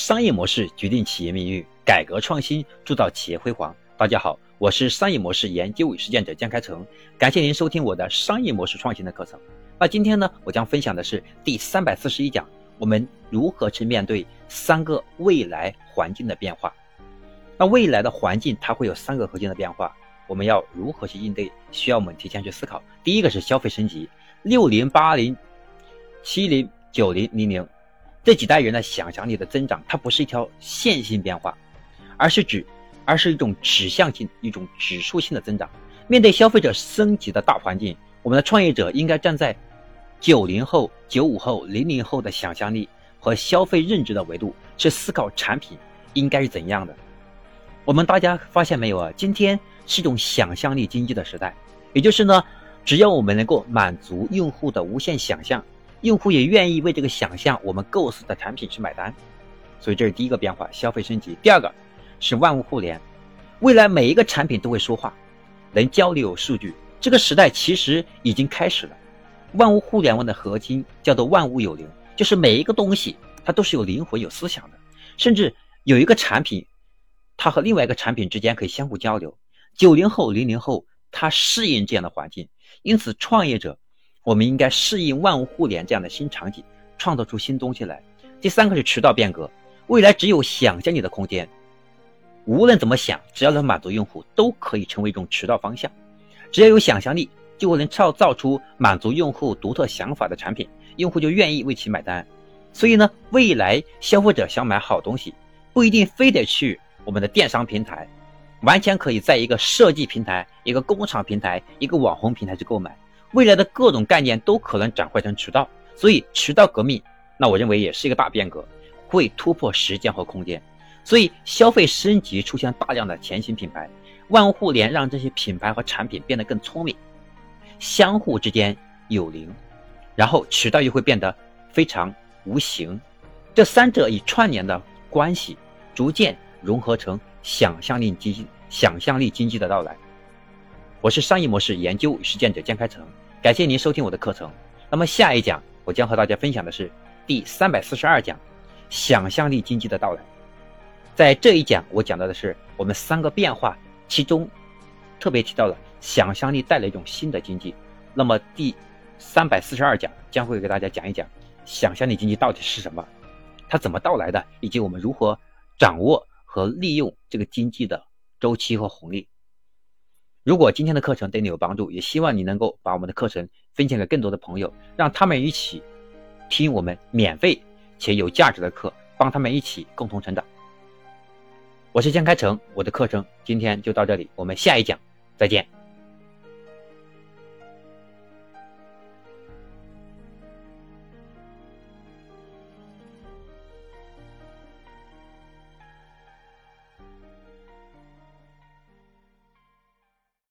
商业模式决定企业命运，改革创新铸造企业辉煌。大家好，我是商业模式研究与实践者江开成，感谢您收听我的商业模式创新的课程。那今天呢，我将分享的是第三百四十一讲，我们如何去面对三个未来环境的变化。那未来的环境它会有三个核心的变化，我们要如何去应对？需要我们提前去思考。第一个是消费升级，六零、八零、七零、九零、零零。这几代人的想象力的增长，它不是一条线性变化，而是指，而是一种指向性、一种指数性的增长。面对消费者升级的大环境，我们的创业者应该站在九零后、九五后、零零后的想象力和消费认知的维度去思考产品应该是怎样的。我们大家发现没有啊？今天是一种想象力经济的时代，也就是呢，只要我们能够满足用户的无限想象。用户也愿意为这个想象我们构思的产品去买单，所以这是第一个变化，消费升级。第二个是万物互联，未来每一个产品都会说话，能交流数据。这个时代其实已经开始了。万物互联网的核心叫做万物有灵，就是每一个东西它都是有灵魂、有思想的，甚至有一个产品，它和另外一个产品之间可以相互交流。九零后、零零后他适应这样的环境，因此创业者。我们应该适应万物互联这样的新场景，创造出新东西来。第三个是渠道变革，未来只有想象力的空间。无论怎么想，只要能满足用户，都可以成为一种渠道方向。只要有想象力，就能创造出满足用户独特想法的产品，用户就愿意为其买单。所以呢，未来消费者想买好东西，不一定非得去我们的电商平台，完全可以在一个设计平台、一个工厂平台、一个网红平台去购买。未来的各种概念都可能转换成渠道，所以渠道革命，那我认为也是一个大变革，会突破时间和空间。所以消费升级出现大量的前行品牌，万物互联让这些品牌和产品变得更聪明，相互之间有灵，然后渠道又会变得非常无形，这三者以串联的关系，逐渐融合成想象力经，想象力经济的到来。我是商业模式研究与实践者江开成，感谢您收听我的课程。那么下一讲我将和大家分享的是第三百四十二讲，想象力经济的到来。在这一讲我讲到的是我们三个变化，其中特别提到了想象力带来一种新的经济。那么第三百四十二讲将会给大家讲一讲想象力经济到底是什么，它怎么到来的，以及我们如何掌握和利用这个经济的周期和红利。如果今天的课程对你有帮助，也希望你能够把我们的课程分享给更多的朋友，让他们一起听我们免费且有价值的课，帮他们一起共同成长。我是江开成，我的课程今天就到这里，我们下一讲再见。